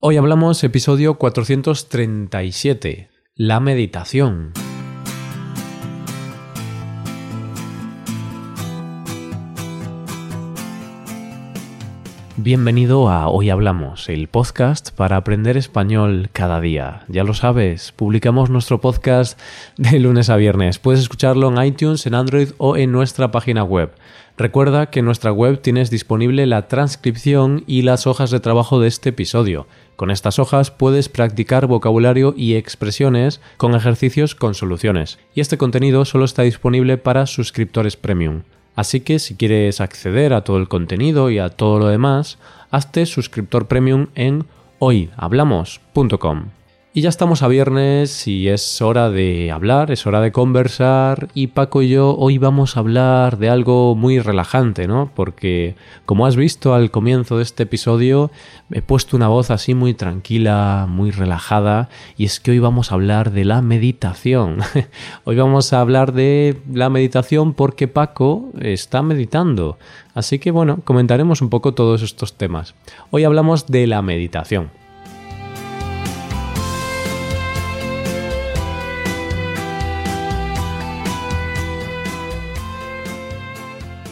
Hoy hablamos episodio 437, la meditación. Bienvenido a Hoy Hablamos, el podcast para aprender español cada día. Ya lo sabes, publicamos nuestro podcast de lunes a viernes. Puedes escucharlo en iTunes, en Android o en nuestra página web. Recuerda que en nuestra web tienes disponible la transcripción y las hojas de trabajo de este episodio. Con estas hojas puedes practicar vocabulario y expresiones con ejercicios con soluciones. Y este contenido solo está disponible para suscriptores premium. Así que si quieres acceder a todo el contenido y a todo lo demás, hazte suscriptor premium en hoyhablamos.com. Y ya estamos a viernes y es hora de hablar, es hora de conversar y Paco y yo hoy vamos a hablar de algo muy relajante, ¿no? Porque como has visto al comienzo de este episodio, he puesto una voz así muy tranquila, muy relajada y es que hoy vamos a hablar de la meditación. hoy vamos a hablar de la meditación porque Paco está meditando. Así que bueno, comentaremos un poco todos estos temas. Hoy hablamos de la meditación.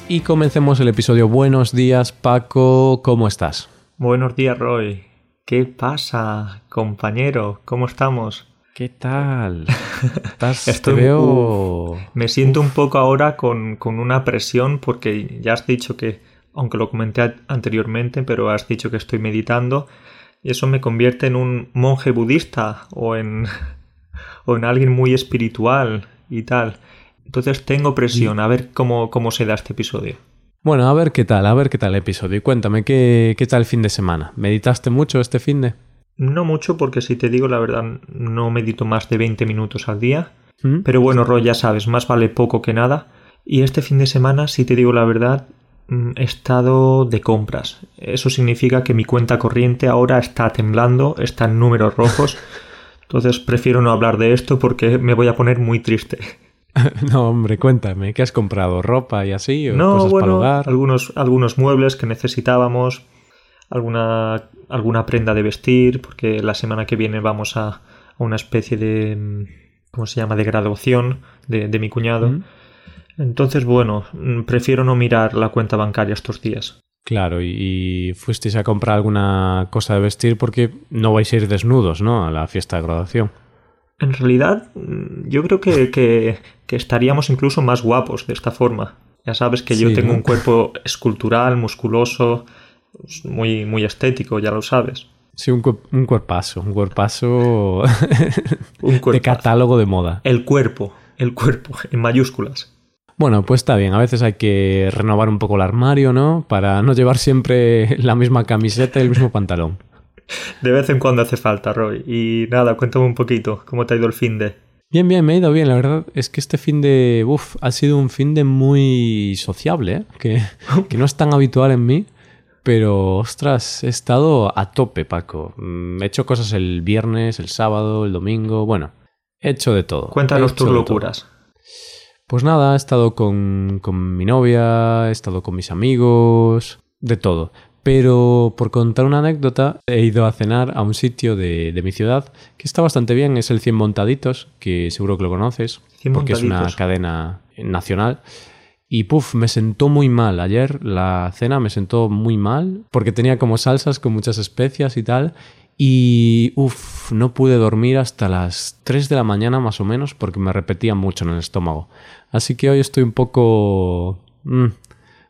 Y comencemos el episodio. Buenos días, Paco, ¿cómo estás? Buenos días, Roy. ¿Qué pasa, compañero? ¿Cómo estamos? ¿Qué tal? Estoy, veo... me siento un poco ahora con, con, una presión porque ya has dicho que, aunque lo comenté anteriormente, pero has dicho que estoy meditando y eso me convierte en un monje budista o en, o en alguien muy espiritual y tal. Entonces tengo presión, a ver cómo, cómo se da este episodio. Bueno, a ver qué tal, a ver qué tal el episodio. Y cuéntame, ¿qué, qué tal el fin de semana? ¿Meditaste mucho este fin de? No mucho, porque si te digo la verdad, no medito más de 20 minutos al día. ¿Mm? Pero bueno, Roy, ya sabes, más vale poco que nada. Y este fin de semana, si te digo la verdad, mm, he estado de compras. Eso significa que mi cuenta corriente ahora está temblando, está en números rojos. Entonces prefiero no hablar de esto porque me voy a poner muy triste. no, hombre, cuéntame, ¿qué has comprado? ¿Ropa y así? ¿O no, bueno, Algunos, algunos muebles que necesitábamos, alguna, alguna prenda de vestir, porque la semana que viene vamos a, una especie de, ¿cómo se llama?, de graduación de, de mi cuñado. Entonces, bueno, prefiero no mirar la cuenta bancaria estos días. Claro, y, fuisteis a comprar alguna cosa de vestir porque no vais a ir desnudos, ¿no? A la fiesta de graduación. En realidad, mm, yo creo que, que, estaríamos incluso más guapos de esta forma. Ya sabes que yo tengo un cuerpo escultural, musculoso, muy, muy estético, ya lo sabes. Sí, un, un cuerpazo, un cuerpazo un de catálogo de moda. El cuerpo, el cuerpo, en mayúsculas. Bueno, pues está bien, a veces hay que renovar un poco el armario, ¿no? Para no llevar siempre la misma camiseta y el mismo pantalón. De vez en cuando hace falta, Roy. Y nada, cuéntame un poquito, ¿cómo te ha ido el fin de? Bien, bien, me ha ido bien. La verdad es que este fin de. Uf, ha sido un fin de muy sociable, ¿eh? que, que no es tan habitual en mí. Pero, ostras, he estado a tope, Paco. Mm, he hecho cosas el viernes, el sábado, el domingo. Bueno, he hecho de todo. Cuéntanos tus locuras. Pues nada, he estado con, con mi novia, he estado con mis amigos, de todo. Pero por contar una anécdota, he ido a cenar a un sitio de, mi ciudad que está bastante bien, es el 100 Montaditos, que seguro que lo conoces, porque es una cadena nacional. Y puff, me sentó muy mal. Ayer la cena me sentó muy mal porque tenía como salsas con muchas especias y tal. Y uff, no pude dormir hasta las 3 de la mañana más o menos porque me repetía mucho en el estómago. Así que hoy estoy un poco... Mm,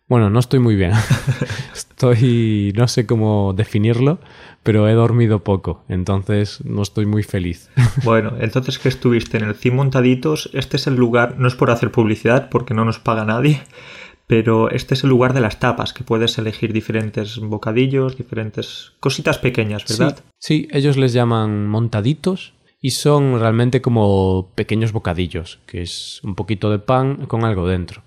bueno, no estoy muy bien. estoy, no sé cómo definirlo, pero he dormido poco, entonces no estoy muy feliz. bueno, entonces que estuviste en el CIM Montaditos, este es el lugar, no es por hacer publicidad porque no nos paga nadie, pero este es el lugar de las tapas, que puedes elegir diferentes bocadillos, diferentes cositas pequeñas, ¿verdad? Sí, sí ellos les llaman montaditos y son realmente como pequeños bocadillos, que es un poquito de pan con algo dentro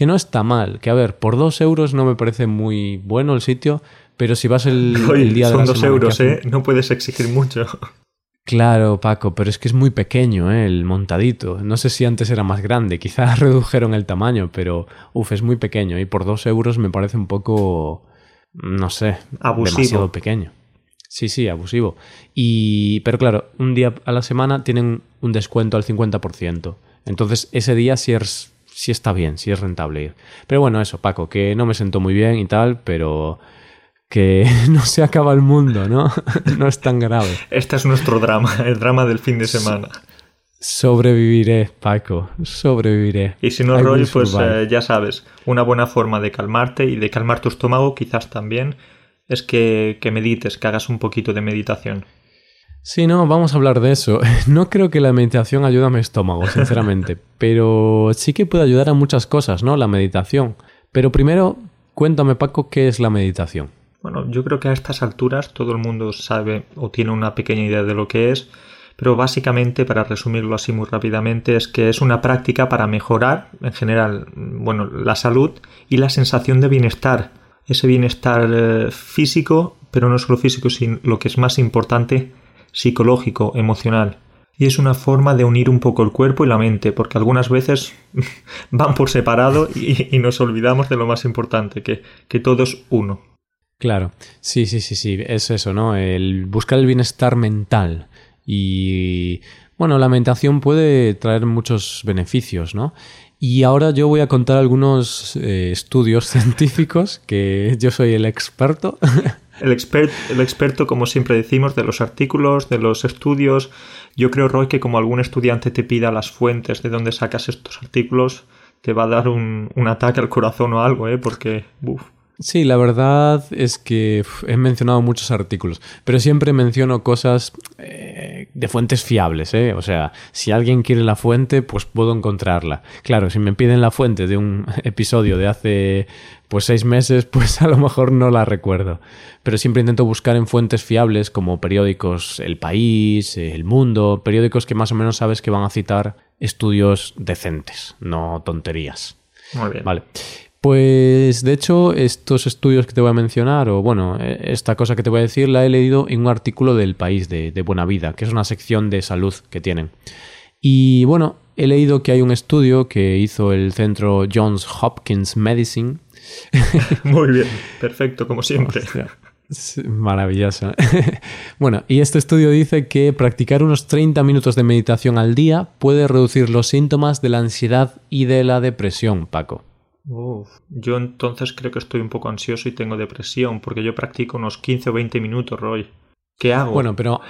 que no está mal. Que a ver, por dos euros no me parece muy bueno el sitio, pero si vas el, día de Son dos euros, ¿eh? No puedes exigir mucho. Claro, Paco, pero es que es muy pequeño ¿eh? el montadito. No sé si antes era más grande, quizás redujeron el tamaño, pero uff, es muy pequeño y por dos euros me parece un poco, no sé, demasiado pequeño. Sí, sí, abusivo. Y, pero claro, un día a la semana tienen un descuento al 50%. Entonces, ese día sí, es, sí está bien, sí es rentable ir. Pero bueno, eso, Paco, que no me sentó muy bien y tal, pero que no se acaba el mundo, ¿no? no es tan grave. Este es nuestro drama, el drama del fin de semana. Sobreviviré, Paco, sobreviviré. Y si no, Roy, pues eh, ya sabes, una buena forma de calmarte y de calmar tu estómago quizás también es que, que medites, que hagas un poquito de meditación. Sí, no, vamos a hablar de eso. No creo que la meditación ayude a mi estómago, sinceramente, pero sí que puede ayudar a muchas cosas, ¿no? La meditación. Pero primero, cuéntame, Paco, ¿qué es la meditación? Bueno, yo creo que a estas alturas todo el mundo sabe o tiene una pequeña idea de lo que es, pero básicamente, para resumirlo así muy rápidamente, es que es una práctica para mejorar, en general, bueno, la salud y la sensación de bienestar. Ese bienestar eh, físico, pero no solo físico, sino lo que es más importante, psicológico, emocional. Y es una forma de unir un poco el cuerpo y la mente, porque algunas veces van por separado y, nos olvidamos de lo más importante, que, que todo es uno. Claro, sí, sí, sí, sí, es eso, ¿no? El buscar el bienestar mental y bueno, la meditación puede traer muchos beneficios, ¿no? Y ahora yo voy a contar algunos eh, estudios científicos que yo soy el experto. El, experto, como siempre decimos, de los artículos, de los estudios. Yo creo, Roy, que como algún estudiante te pida las fuentes de dónde sacas estos artículos, te va a dar un, un ataque al corazón o algo, ¿eh? Porque. Sí, la verdad es que he mencionado muchos artículos, pero siempre menciono cosas de fuentes fiables, ¿eh? O sea, si alguien quiere la fuente, pues puedo encontrarla. Claro, si me piden la fuente de un episodio de hace pues seis meses, pues a lo mejor no la recuerdo. Pero siempre intento buscar en fuentes fiables como periódicos El País, El Mundo, periódicos que más o menos sabes que van a citar estudios decentes, no tonterías. Muy bien. Vale. Pues de hecho estos estudios que te voy a mencionar, o bueno, e, esta cosa que te voy a decir, la he leído en un artículo del País de, Buena Vida, que es una sección de salud que tienen. Y bueno, he leído que hay un estudio que hizo el centro Johns Hopkins Medicine. Muy bien, perfecto, como siempre. maravilloso. bueno, y este estudio dice que practicar unos 30 minutos de meditación al día puede reducir los síntomas de la ansiedad y de la depresión, Paco yo entonces creo que estoy un poco ansioso y tengo depresión, porque yo practico unos 15 o 20 minutos, Roy. ¿Qué hago? Bueno, pero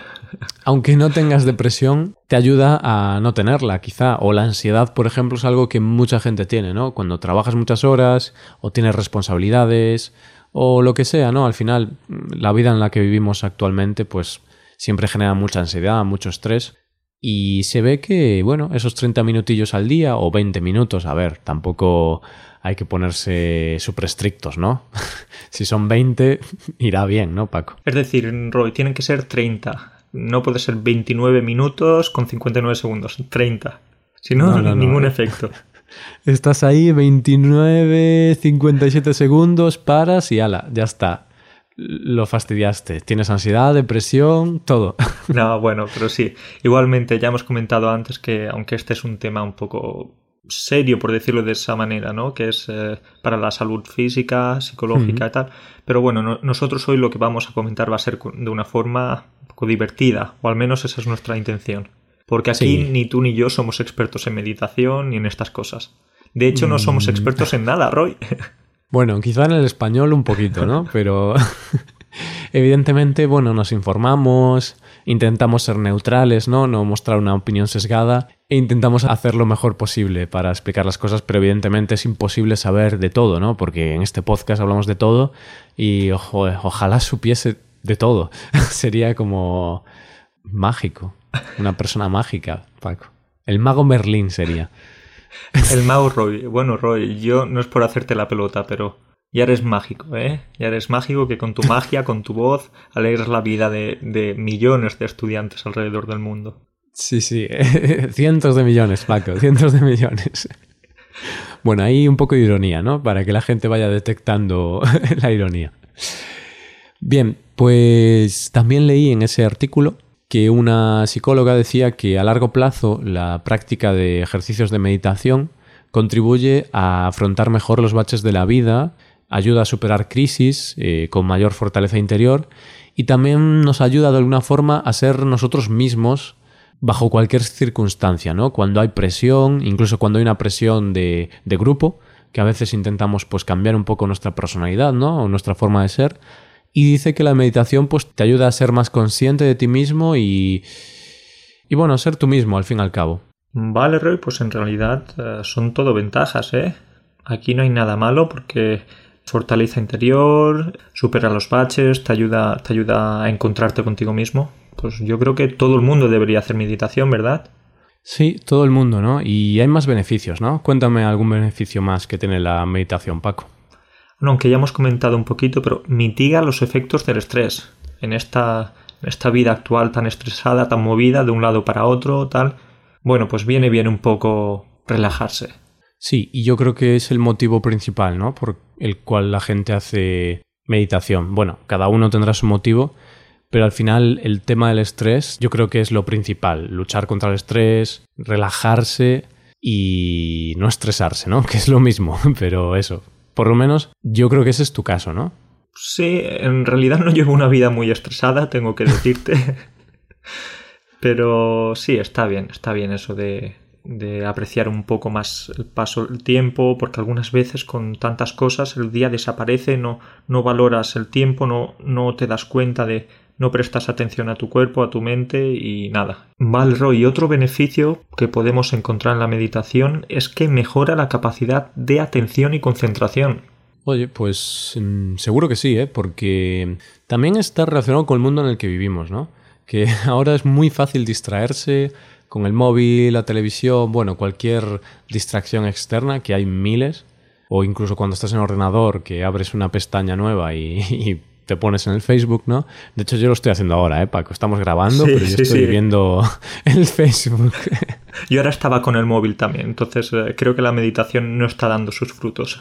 aunque no tengas depresión, te ayuda a no tenerla, quizá. O la ansiedad, por ejemplo, es algo que mucha gente tiene, ¿no? Cuando trabajas muchas horas, o tienes responsabilidades, o lo que sea, ¿no? Al final, la vida en la que vivimos actualmente, pues siempre genera mucha ansiedad, mucho estrés. Y se ve que, bueno, esos 30 minutillos al día o 20 minutos, a ver, tampoco hay que ponerse súper estrictos, ¿no? si son 20, irá bien, ¿no, Paco? Es decir, Roy, tienen que ser 30. No puede ser 29 minutos con 59 segundos, 30. Si no, no, ningún efecto. Estás ahí 29, 57 segundos, paras y ala, ya está. Lo fastidiaste. Tienes ansiedad, depresión, todo. No, bueno, pero sí. Igualmente, ya hemos comentado antes que, aunque este es un tema un poco serio, por decirlo de esa manera, ¿no? Que es eh, para la salud física, psicológica y tal. Pero bueno, nosotros hoy lo que vamos a comentar va a ser de una forma un poco divertida, o al menos esa es nuestra intención. Porque aquí ni tú ni yo somos expertos en meditación ni en estas cosas. De hecho, no somos mm. expertos en nada, Roy. Bueno, quizá en el español un poquito, ¿no? Pero evidentemente, bueno, nos informamos, intentamos ser neutrales, ¿no? No mostrar una opinión sesgada e intentamos hacer lo mejor posible para explicar las cosas, pero evidentemente es imposible saber de todo, ¿no? Porque en este podcast hablamos de todo y ojalá supiese de todo. Sería como mágico, una persona mágica, Paco. El mago Merlín sería. El mago Roy. Bueno, Roy, yo no es por hacerte la pelota, pero ya eres mágico, ¿eh? Ya eres mágico que con tu magia, con tu voz, alegras la vida de millones de estudiantes alrededor del mundo. Sí, sí, cientos de millones, Paco, cientos de millones. Bueno, ahí un poco de ironía, ¿no? Para que la gente vaya detectando la ironía. Bien, pues también leí en ese artículo que una psicóloga decía que a largo plazo la práctica de ejercicios de meditación contribuye a afrontar mejor los baches de la vida, ayuda a superar crisis eh, con mayor fortaleza interior y también nos ayuda de alguna forma a ser nosotros mismos bajo cualquier circunstancia, ¿no? Cuando hay presión, incluso cuando hay una presión de, de grupo, que a veces intentamos pues cambiar un poco nuestra personalidad, ¿no? O nuestra forma de ser. Y dice que la meditación pues te ayuda a ser más consciente de ti mismo y, y bueno, ser tú mismo al fin y al cabo. Vale, Roy, pues en realidad eh, son todo ventajas, ¿eh? Aquí no hay nada malo porque fortaleza interior, supera los baches, te ayuda, te ayuda a encontrarte contigo mismo. Pues yo creo que todo el mundo debería hacer meditación, ¿verdad? Sí, todo el mundo, ¿no? Y hay más beneficios, ¿no? Cuéntame algún beneficio más que tiene la meditación, Paco. Bueno, aunque ya hemos comentado un poquito, pero mitiga los efectos del estrés. En esta, en esta vida actual tan estresada, tan movida de un lado para otro, tal. Bueno, pues viene bien un poco relajarse. Sí, y yo creo que es el motivo principal, ¿no? Por el cual la gente hace meditación. Bueno, cada uno tendrá su motivo, pero al final el tema del estrés yo creo que es lo principal, luchar contra el estrés, relajarse y no estresarse, ¿no? Que es lo mismo, pero eso, por lo menos yo creo que ese es tu caso, ¿no? Sí, en realidad no llevo una vida muy estresada, tengo que decirte. pero sí, está bien, está bien eso de, de apreciar un poco más el paso del tiempo, porque algunas veces con tantas cosas el día desaparece, no, no valoras el tiempo, no, no te das cuenta de, no prestas atención a tu cuerpo, a tu mente y nada. Vale, Roy, otro beneficio que podemos encontrar en la meditación es que mejora la capacidad de atención y concentración. Oye, pues mm, seguro que sí, ¿eh? porque también está relacionado con el mundo en el que vivimos, ¿no? Que ahora es muy fácil distraerse con el móvil, la televisión, bueno, cualquier distracción externa, que hay miles, o incluso cuando estás en ordenador, que abres una pestaña nueva y te pones en el Facebook, ¿no? De hecho, yo lo estoy haciendo ahora, ¿eh, Paco? Estamos grabando, pero yo estoy viendo el Facebook. Yo ahora estaba con el móvil también, entonces eh, creo que la meditación no está dando sus frutos.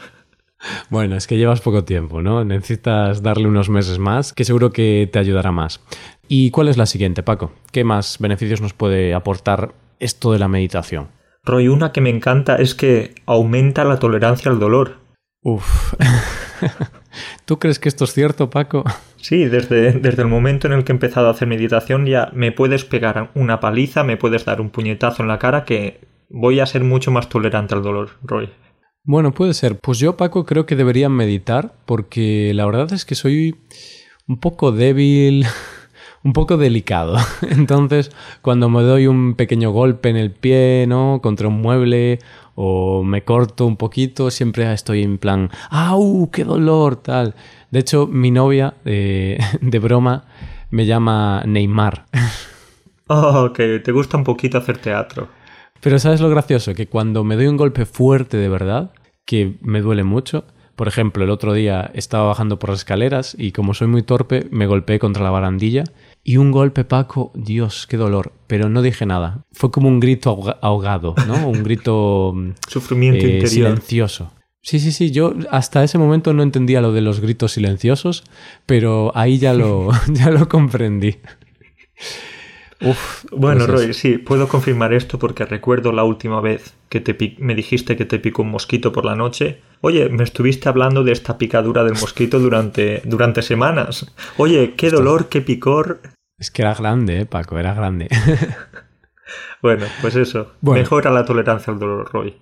Bueno, es que llevas poco tiempo, ¿no? Necesitas darle unos meses más, que seguro que te ayudará más. ¿Y cuál es la siguiente, Paco? ¿Qué más beneficios nos puede aportar esto de la meditación? Roy, una que me encanta es que aumenta la tolerancia al dolor. Uf. ¿Tú crees que esto es cierto, Paco? Sí, desde, desde el momento en el que he empezado a hacer meditación ya me puedes pegar una paliza, me puedes dar un puñetazo en la cara que voy a ser mucho más tolerante al dolor, Roy. Bueno, puede ser. Pues yo, Paco, creo que debería meditar porque la verdad es que soy un poco débil, un poco delicado. Entonces, cuando me doy un pequeño golpe en el pie, ¿no? Contra un mueble o me corto un poquito, siempre estoy en plan, ¡au! ¡Qué dolor! Tal. De hecho, mi novia, de, broma, me llama Neymar. Oh, ok, te gusta un poquito hacer teatro. Pero ¿sabes lo gracioso? Que cuando me doy un golpe fuerte de verdad, que me duele mucho, por ejemplo, el otro día estaba bajando por las escaleras y como soy muy torpe, me golpeé contra la barandilla y un golpe, Paco, Dios, qué dolor. Pero no dije nada. Fue como un grito ahogado, ¿no? Un grito... Mm, Sufrimiento eh, interior. Silencioso. Sí, sí, sí. Yo hasta ese momento no entendía lo de los gritos silenciosos, pero ahí ya lo, ya lo comprendí. Uf, bueno, pues Roy, sí, puedo confirmar esto porque recuerdo la última vez que te me dijiste que te picó un mosquito por la noche. Oye, me estuviste hablando de esta picadura del mosquito durante, durante semanas. Oye, qué dolor, qué picor. Es que era grande, ¿eh, Paco, era grande. bueno, pues eso. Mejora la tolerancia al dolor, Roy.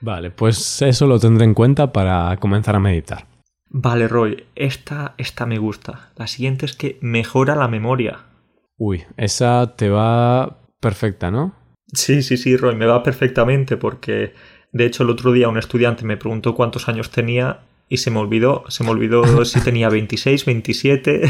Vale, pues eso lo tendré en cuenta para comenzar a meditar. Vale, Roy, esta, esta me gusta. La siguiente es que mejora la memoria. Uy, esa te va perfecta, ¿no? Sí, sí, sí, Roy, me va perfectamente porque de hecho el otro día un estudiante me preguntó cuántos años tenía y se me olvidó, se me olvidó si tenía 26, 27.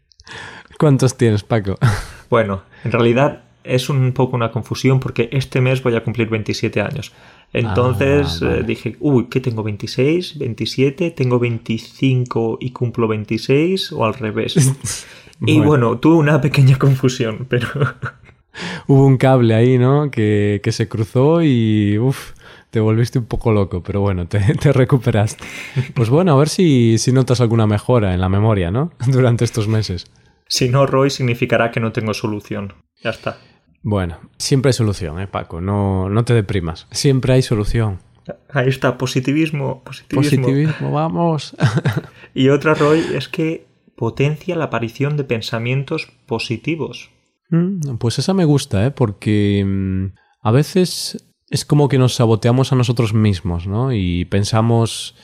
¿Cuántos tienes, Paco? Bueno, en realidad es un poco una confusión porque este mes voy a cumplir 27 años. Entonces ah, eh, dije, uy, ¿qué tengo? ¿26? ¿27? ¿Tengo 25 y cumplo 26? ¿O al revés? Y bueno. tuve una pequeña confusión, pero... Hubo un cable ahí, ¿no? Que, se cruzó y... Uf, te volviste un poco loco, pero bueno, te, recuperaste. Pues bueno, a ver si, si notas alguna mejora en la memoria, ¿no? Durante estos meses. Si no, Roy, significará que no tengo solución. Ya está. Bueno, siempre hay solución, ¿eh, Paco? No, no te deprimas. Siempre hay solución. Ahí está, positivismo, positivismo. Positivismo, vamos. y otra, Roy, es que potencia la aparición de pensamientos positivos. Mm, pues esa me gusta, ¿eh? porque mm, a veces es como que nos saboteamos a nosotros mismos, ¿no? Y pensamos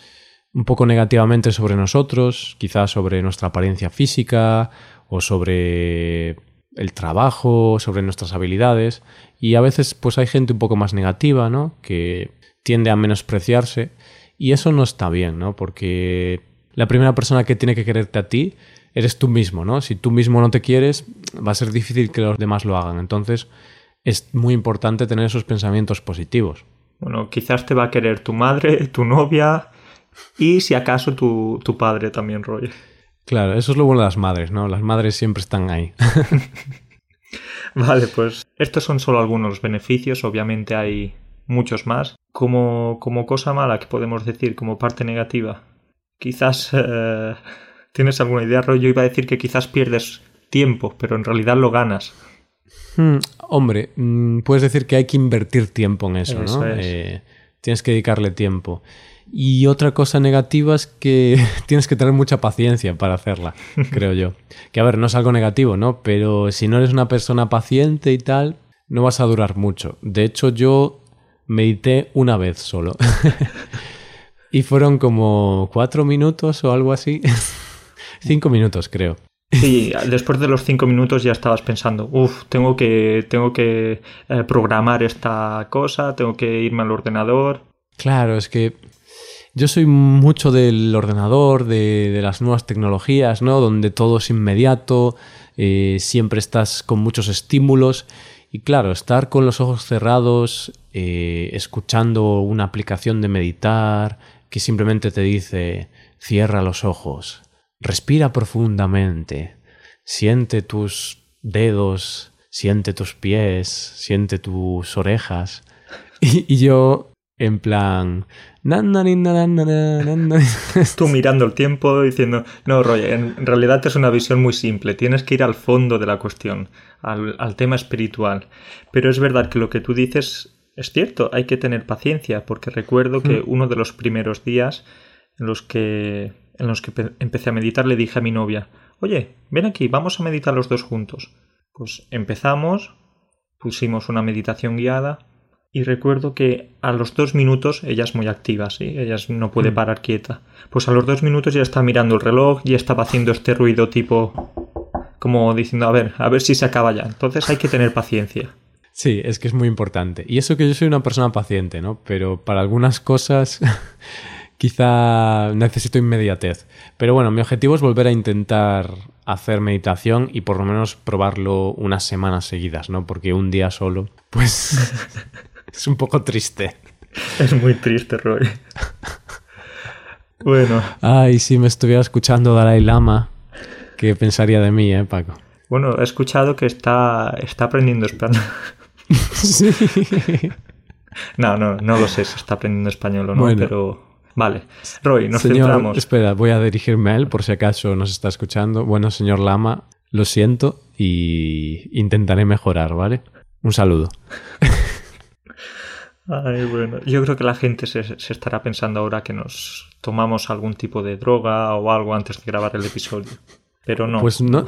un poco negativamente sobre nosotros, quizás sobre nuestra apariencia física o sobre el trabajo, sobre nuestras habilidades. Y a veces pues hay gente un poco más negativa, ¿no? Que tiende a menospreciarse. Y eso no está bien, ¿no? Porque la primera persona que tiene que quererte a ti eres tú mismo, ¿no? Si tú mismo no te quieres, va a ser difícil que los demás lo hagan. Entonces, es muy importante tener esos pensamientos positivos. Bueno, quizás te va a querer tu madre, tu novia y si acaso tu, tu padre también, Roy. Claro, eso es lo bueno de las madres, ¿no? Las madres siempre están ahí. vale, pues estos son solo algunos beneficios, obviamente hay muchos más. Como, como cosa mala que podemos decir, como parte negativa, quizás eh, tienes alguna idea, Roy. Yo iba a decir que quizás pierdes tiempo, pero en realidad lo ganas. Hmm, hombre, mm, puedes decir que hay que invertir tiempo en eso, ¿no? Eh, tienes que dedicarle tiempo. Y otra cosa negativa es que tienes que tener mucha paciencia para hacerla, creo yo. Que a ver, no es algo negativo, ¿no? Pero si no eres una persona paciente y tal, no vas a durar mucho. De hecho, yo medité una vez solo. Y fueron como cuatro minutos o algo así. Cinco minutos, creo. Sí, después de los cinco minutos ya estabas pensando, uff, tengo que, tengo que eh, programar esta cosa, tengo que irme al ordenador. Claro, es que yo soy mucho del ordenador, de, las nuevas tecnologías, ¿no? Donde todo es inmediato, eh, siempre estás con muchos estímulos. Y claro, estar con los ojos cerrados, eh, escuchando una aplicación de meditar que simplemente te dice, cierra los ojos, Respira profundamente, siente tus dedos, siente tus pies, siente tus orejas. Y, yo, en plan... Tú mirando el tiempo diciendo, no, Roy, en realidad es una visión muy simple, tienes que ir al fondo de la cuestión, al tema espiritual. Pero es verdad que lo que tú dices es cierto, hay que tener paciencia, porque recuerdo que hmm. uno de los primeros días en los que en los que empecé a meditar le dije a mi novia, oye, ven aquí, vamos a meditar los dos juntos. Pues empezamos, pusimos una meditación guiada y recuerdo que a los dos minutos, ella es muy activa, ¿sí? Ella no puede mm. parar quieta. Pues a los dos minutos ya está mirando el reloj, y estaba haciendo este ruido tipo como diciendo, a ver, a ver si se acaba ya. Entonces hay que tener paciencia. Sí, es que es muy importante. Y eso que yo soy una persona paciente, ¿no? Pero para algunas cosas quizá necesito inmediatez. Pero bueno, mi objetivo es volver a intentar hacer meditación y por lo menos probarlo unas semanas seguidas, ¿no? Porque un día solo, pues es un poco triste. Es muy triste, Roy. bueno. Ay, si me estuviera escuchando Dalai Lama, ¿qué pensaría de mí, eh, Paco? Bueno, he escuchado que está, está aprendiendo español. Sí. No, no, no lo sé si está aprendiendo español o no, pero Vale. Roy, nos señor, centramos. Espera, voy a dirigirme a él por si acaso nos está escuchando. Bueno, señor Lama, lo siento y intentaré mejorar, ¿vale? Un saludo. Ay, bueno. Yo creo que la gente se, estará pensando ahora que nos tomamos algún tipo de droga o algo antes de grabar el episodio. Pero no. Pues no,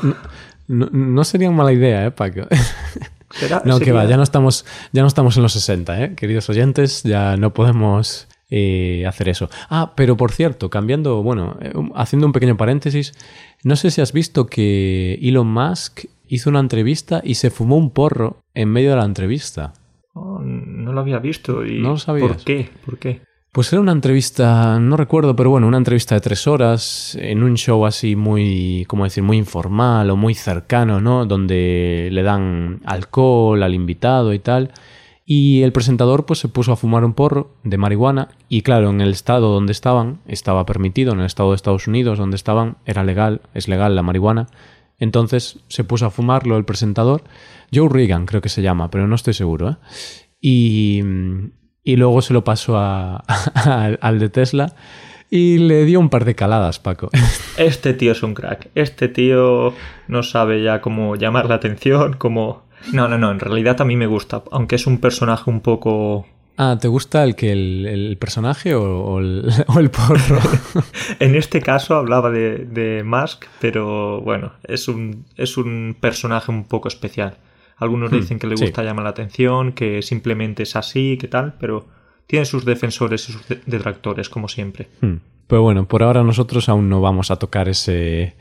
no, sería mala idea, ¿eh, Paco? no, que va, ya no, estamos, ya no estamos en los 60, ¿eh? Queridos oyentes, ya no podemos eh, hacer eso. Ah, pero por cierto, cambiando, bueno, eh, haciendo un pequeño paréntesis, no sé si has visto que Elon Musk hizo una entrevista y se fumó un porro en medio de la entrevista. Oh, no lo había visto y no lo sabías. ¿Por qué? ¿Por qué? Pues era una entrevista, no recuerdo, pero bueno, una entrevista de tres horas en un show así muy, ¿cómo decir?, muy informal o muy cercano, ¿no? Donde le dan alcohol al invitado y tal. Y el presentador pues se puso a fumar un porro de marihuana y claro, en el estado donde estaban estaba permitido, en el estado de Estados Unidos donde estaban era legal, es legal la marihuana. Entonces se puso a fumarlo el presentador, Joe Reagan creo que se llama, pero no estoy seguro. ¿eh? Y, y, luego se lo pasó a, al de Tesla y le dio un par de caladas, Paco. Este tío es un crack. Este tío no sabe ya cómo llamar la atención, cómo no, no, no, en realidad a mí me gusta, aunque es un personaje un poco Ah, ¿te gusta el que el, personaje o, el, porro? en este caso hablaba de, de Musk, pero bueno, es un, es un personaje un poco especial. Algunos hmm, dicen que le gusta llamar la atención, que simplemente es así, que tal, pero tiene sus defensores y sus detractores, como siempre. Hmm. Pero bueno, por ahora nosotros aún no vamos a tocar ese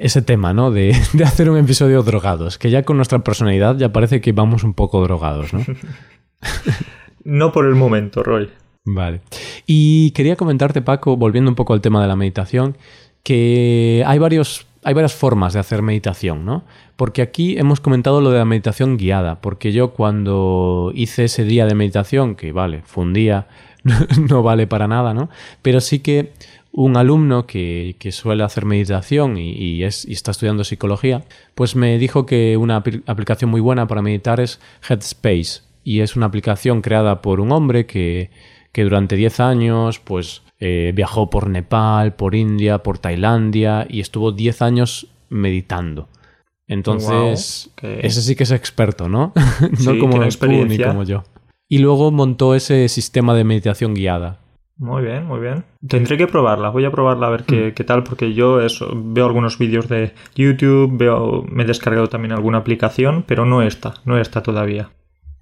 ese tema, ¿no? De, de, hacer un episodio drogados, que ya con nuestra personalidad ya parece que vamos un poco drogados, ¿no? no por el momento, Roy. Vale. Y quería comentarte, Paco, volviendo un poco al tema de la meditación, que hay varios hay varias formas de hacer meditación, ¿no? Porque aquí hemos comentado lo de la meditación guiada, porque yo cuando hice ese día de meditación, que vale, fue un día, no vale para nada, ¿no? Pero sí que un alumno que, suele hacer meditación y, es, y, está estudiando psicología, pues me dijo que una aplicación muy buena para meditar es Headspace. Y es una aplicación creada por un hombre que, que durante 10 años, pues eh, viajó por Nepal, por India, por Tailandia y estuvo 10 años meditando. Entonces, ese sí que es experto, ¿no? no como experiencia. ni como yo. Y luego montó ese sistema de meditación guiada. Muy bien, muy bien. Tendré que probarla, voy a probarla a ver qué, hmm. tal, porque yo eso, veo algunos vídeos de YouTube, veo, me he descargado también alguna aplicación, pero no está, no está todavía.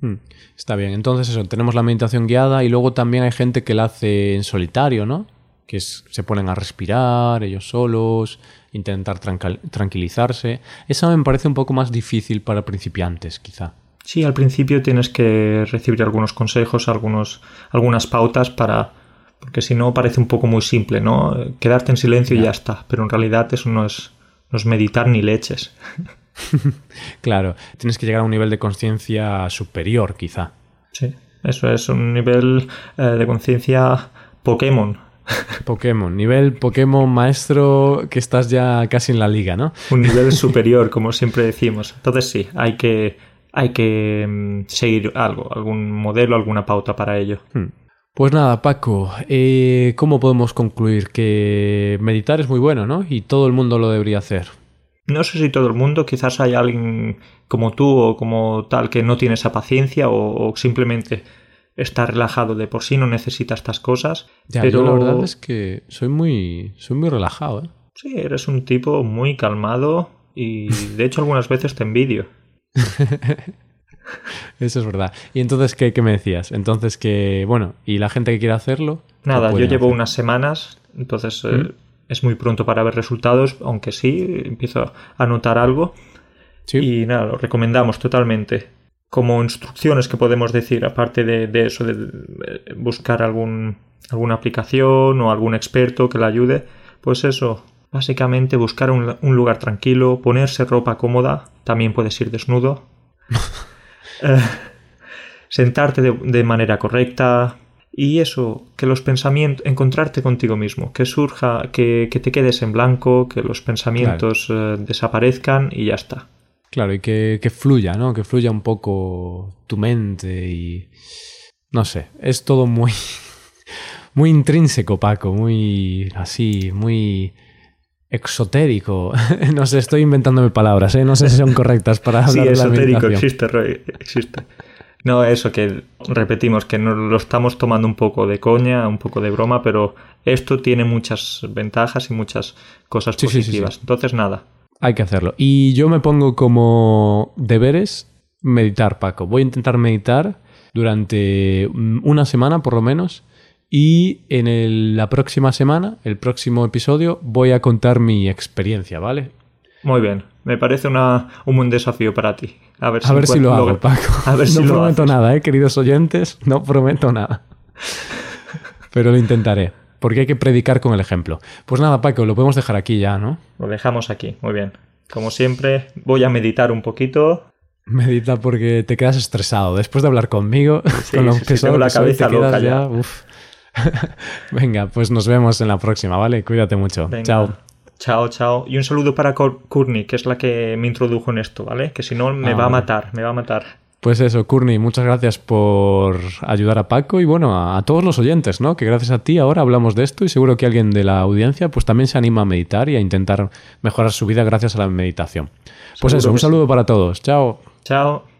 Hmm. Está bien, entonces eso, tenemos la meditación guiada y luego también hay gente que la hace en solitario, ¿no? Que se ponen a respirar ellos solos, intentar tranquilizarse. Esa me parece un poco más difícil para principiantes, quizá. Sí, al principio tienes que recibir algunos consejos, algunos, algunas pautas para... Porque si no parece un poco muy simple, ¿no? Quedarte en silencio y ya está. Pero en realidad eso no es, no es meditar ni leches. claro, tienes que llegar a un nivel de conciencia superior, quizá. Sí, eso es un nivel eh, de conciencia Pokémon. Pokémon, nivel Pokémon maestro que estás ya casi en la liga, ¿no? Un nivel superior, como siempre decimos. Entonces sí, hay que, hay que mm, seguir algo, algún modelo, alguna pauta para ello. Hmm. Pues nada, Paco, eh, ¿cómo podemos concluir? Que meditar es muy bueno, ¿no? Y todo el mundo lo debería hacer. No sé si todo el mundo, quizás hay alguien como tú o como tal que no tiene esa paciencia o, simplemente está relajado de por sí, no necesita estas cosas. pero la verdad es que soy muy, soy muy relajado. ¿eh? Sí, eres un tipo muy calmado y de hecho algunas veces te envidio. Eso es verdad. ¿Y entonces qué, qué, me decías? Entonces que, bueno, ¿y la gente que quiere hacerlo? Nada, yo llevo unas semanas, entonces eh, ¿Mm? Es muy pronto para ver resultados, aunque sí, empiezo a notar algo. Y nada, lo recomendamos totalmente. Como instrucciones que podemos decir, aparte de, eso, de buscar algún, alguna aplicación o algún experto que la ayude, pues eso, básicamente buscar un, lugar tranquilo, ponerse ropa cómoda, también puedes ir desnudo, eh, sentarte de manera correcta, y eso, que los pensamientos, encontrarte contigo mismo, que surja, que, te quedes en blanco, que los pensamientos eh, desaparezcan y ya está. Claro, y que, fluya, ¿no? Que fluya un poco tu mente y... No sé, es todo muy... muy intrínseco, Paco, muy así, muy exotérico. no sé, estoy inventándome palabras, ¿eh? No sé si son correctas para hablar sí, esotérico existe, Roy, existe. No, eso que repetimos, que nos lo estamos tomando un poco de coña, un poco de broma, pero esto tiene muchas ventajas y muchas cosas positivas. Entonces, nada. Hay que hacerlo. Y yo me pongo como deberes meditar, Paco. Voy a intentar meditar durante una semana por lo menos. Y en la próxima semana, el próximo episodio, voy a contar mi experiencia, ¿vale? Muy bien. Me parece una, un buen desafío para ti. A ver si, lo hago, Paco. A ver no prometo nada, ¿eh, queridos oyentes. No prometo nada. Pero lo intentaré. Porque hay que predicar con el ejemplo. Pues nada, Paco, lo podemos dejar aquí ya, ¿no? Lo dejamos aquí, muy bien. Como siempre, voy a meditar un poquito. Medita porque te quedas estresado. Después de hablar conmigo, con lo que la cabeza loca ya. Venga, pues nos vemos en la próxima, ¿vale? Cuídate mucho. Chao. Chao, chao. Y un saludo para Courtney, que es la que me introdujo en esto, ¿vale? Que si no me ah, va a matar, me va a matar. Pues eso, Courtney, muchas gracias por ayudar a Paco y bueno, a, todos los oyentes, ¿no? Que gracias a ti ahora hablamos de esto y seguro que alguien de la audiencia pues también se anima a meditar y a intentar mejorar su vida gracias a la meditación. Pues eso, un saludo para todos. Chao. Chao.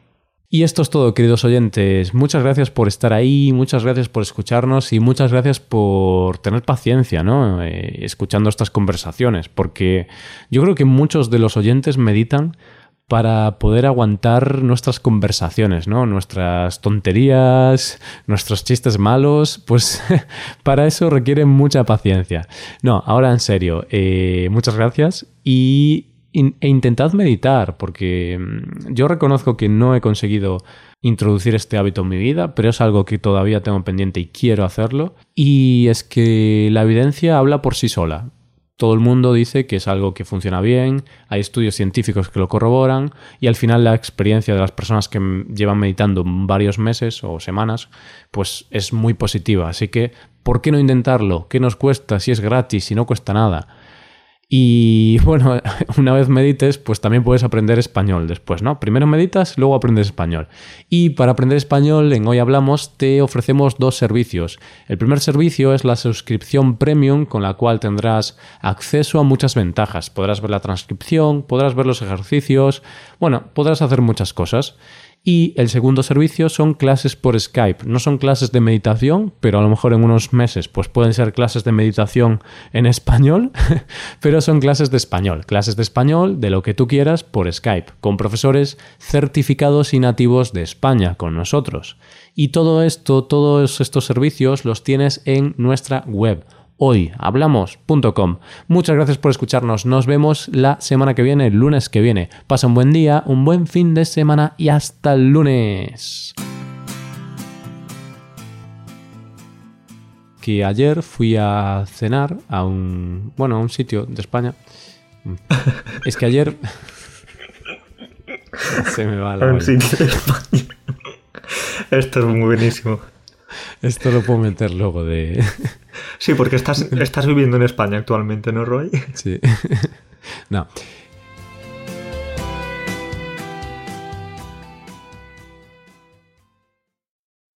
Y esto es todo, queridos oyentes. Muchas gracias por estar ahí, muchas gracias por escucharnos y muchas gracias por tener paciencia, ¿no? Eh, escuchando estas conversaciones, porque yo creo que muchos de los oyentes meditan para poder aguantar nuestras conversaciones, ¿no? Nuestras tonterías, nuestros chistes malos, pues para eso requiere mucha paciencia. No, ahora en serio, eh, muchas gracias y e intentad meditar, porque mm, yo reconozco que no he conseguido introducir este hábito en mi vida, pero es algo que todavía tengo pendiente y quiero hacerlo. Y es que la evidencia habla por sí sola. Todo el mundo dice que es algo que funciona bien, hay estudios científicos que lo corroboran y al final la experiencia de las personas que llevan meditando varios meses o semanas pues es muy positiva. Así que, ¿por qué no intentarlo? ¿Qué nos cuesta si es gratis, si no cuesta nada? Y bueno, una vez medites, pues también puedes aprender español después, ¿no? Primero meditas, luego aprendes español. Y para aprender español, en Hoy Hablamos, te ofrecemos dos servicios. El primer servicio es la suscripción premium, con la cual tendrás acceso a muchas ventajas. Podrás ver la transcripción, podrás ver los ejercicios, bueno, podrás hacer muchas cosas. Y el segundo servicio son clases por Skype. No son clases de meditación, pero a lo mejor en unos meses pues pueden ser clases de meditación en español, pero son clases de español. Clases de español de lo que tú quieras por Skype, con profesores certificados y nativos de España, con nosotros. Y todo esto, todos estos servicios los tienes en nuestra web hoyhablamos.com. Muchas gracias por escucharnos. Nos vemos la semana que viene, el lunes que viene. Pasa un buen día, un buen fin de semana y hasta el lunes. Que ayer fui a cenar a un, bueno, a un sitio de España. Es que ayer se me va la a un sitio de España. Esto es muy buenísimo. Esto lo puedo meter luego de Sí, porque estás, estás viviendo en España actualmente, ¿no, Roy? Sí. No.